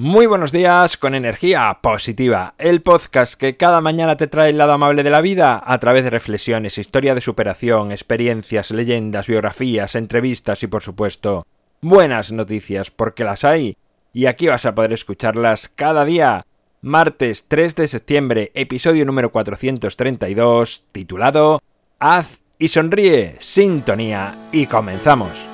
Muy buenos días con energía positiva, el podcast que cada mañana te trae el lado amable de la vida a través de reflexiones, historia de superación, experiencias, leyendas, biografías, entrevistas y por supuesto buenas noticias porque las hay y aquí vas a poder escucharlas cada día. Martes 3 de septiembre, episodio número 432, titulado Haz y sonríe, sintonía y comenzamos.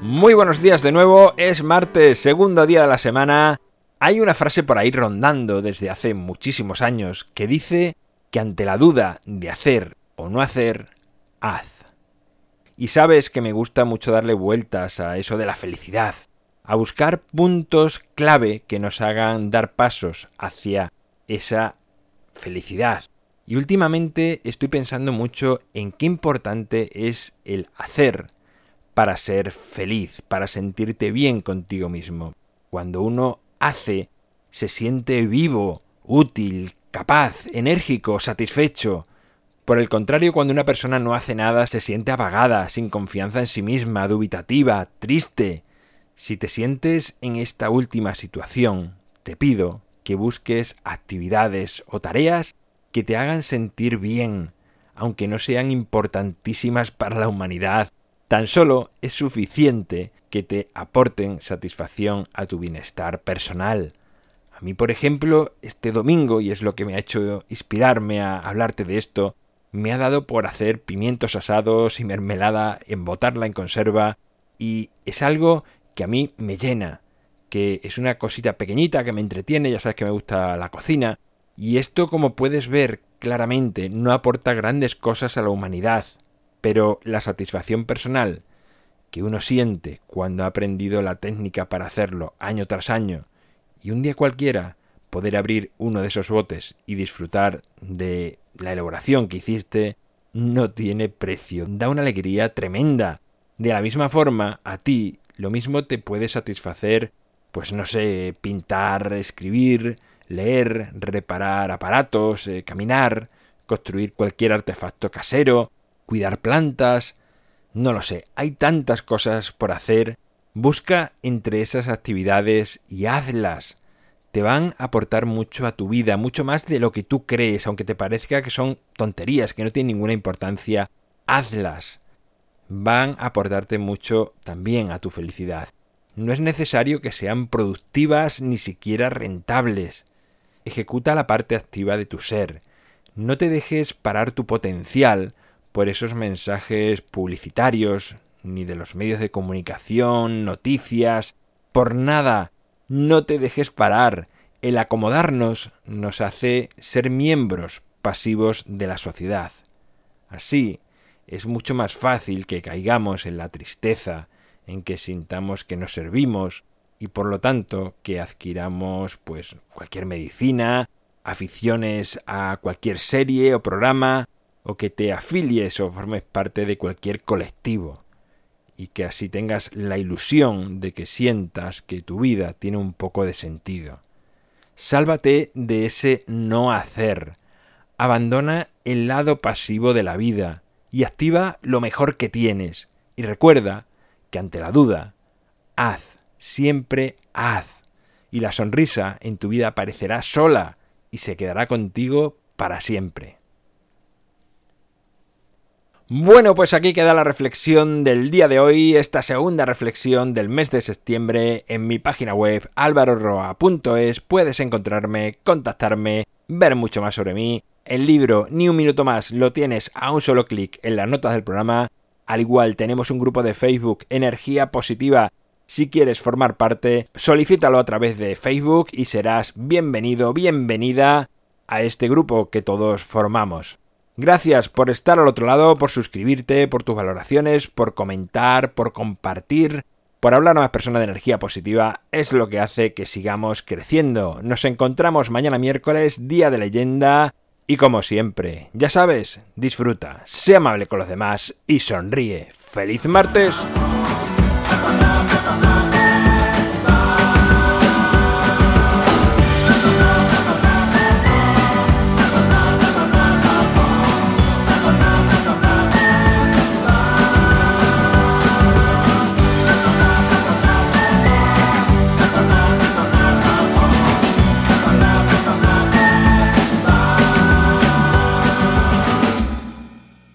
Muy buenos días de nuevo, es martes, segundo día de la semana. Hay una frase por ahí rondando desde hace muchísimos años que dice que ante la duda de hacer o no hacer, haz. Y sabes que me gusta mucho darle vueltas a eso de la felicidad, a buscar puntos clave que nos hagan dar pasos hacia esa felicidad. Y últimamente estoy pensando mucho en qué importante es el hacer para ser feliz, para sentirte bien contigo mismo. Cuando uno hace, se siente vivo, útil, capaz, enérgico, satisfecho. Por el contrario, cuando una persona no hace nada, se siente apagada, sin confianza en sí misma, dubitativa, triste. Si te sientes en esta última situación, te pido que busques actividades o tareas que te hagan sentir bien, aunque no sean importantísimas para la humanidad, Tan solo es suficiente que te aporten satisfacción a tu bienestar personal. A mí, por ejemplo, este domingo, y es lo que me ha hecho inspirarme a hablarte de esto, me ha dado por hacer pimientos asados y mermelada, embotarla en conserva, y es algo que a mí me llena, que es una cosita pequeñita que me entretiene, ya sabes que me gusta la cocina, y esto, como puedes ver claramente, no aporta grandes cosas a la humanidad, pero la satisfacción personal que uno siente cuando ha aprendido la técnica para hacerlo año tras año y un día cualquiera poder abrir uno de esos botes y disfrutar de la elaboración que hiciste no tiene precio, da una alegría tremenda. De la misma forma, a ti lo mismo te puede satisfacer, pues no sé, pintar, escribir, leer, reparar aparatos, eh, caminar, construir cualquier artefacto casero, cuidar plantas, no lo sé, hay tantas cosas por hacer. Busca entre esas actividades y hazlas. Te van a aportar mucho a tu vida, mucho más de lo que tú crees, aunque te parezca que son tonterías, que no tienen ninguna importancia. Hazlas. Van a aportarte mucho también a tu felicidad. No es necesario que sean productivas ni siquiera rentables. Ejecuta la parte activa de tu ser. No te dejes parar tu potencial por esos mensajes publicitarios, ni de los medios de comunicación, noticias, por nada. No te dejes parar. El acomodarnos nos hace ser miembros pasivos de la sociedad. Así, es mucho más fácil que caigamos en la tristeza, en que sintamos que nos servimos y por lo tanto que adquiramos pues cualquier medicina, aficiones a cualquier serie o programa, o que te afilies o formes parte de cualquier colectivo y que así tengas la ilusión de que sientas que tu vida tiene un poco de sentido. Sálvate de ese no hacer. Abandona el lado pasivo de la vida y activa lo mejor que tienes. Y recuerda que ante la duda, haz, siempre haz. Y la sonrisa en tu vida aparecerá sola y se quedará contigo para siempre. Bueno, pues aquí queda la reflexión del día de hoy, esta segunda reflexión del mes de septiembre en mi página web alvaroroa.es. Puedes encontrarme, contactarme, ver mucho más sobre mí. El libro Ni un minuto más lo tienes a un solo clic en las notas del programa. Al igual tenemos un grupo de Facebook Energía Positiva. Si quieres formar parte, solicítalo a través de Facebook y serás bienvenido, bienvenida a este grupo que todos formamos. Gracias por estar al otro lado, por suscribirte, por tus valoraciones, por comentar, por compartir, por hablar a más personas de energía positiva. Es lo que hace que sigamos creciendo. Nos encontramos mañana miércoles, día de leyenda. Y como siempre, ya sabes, disfruta, sé amable con los demás y sonríe. ¡Feliz martes!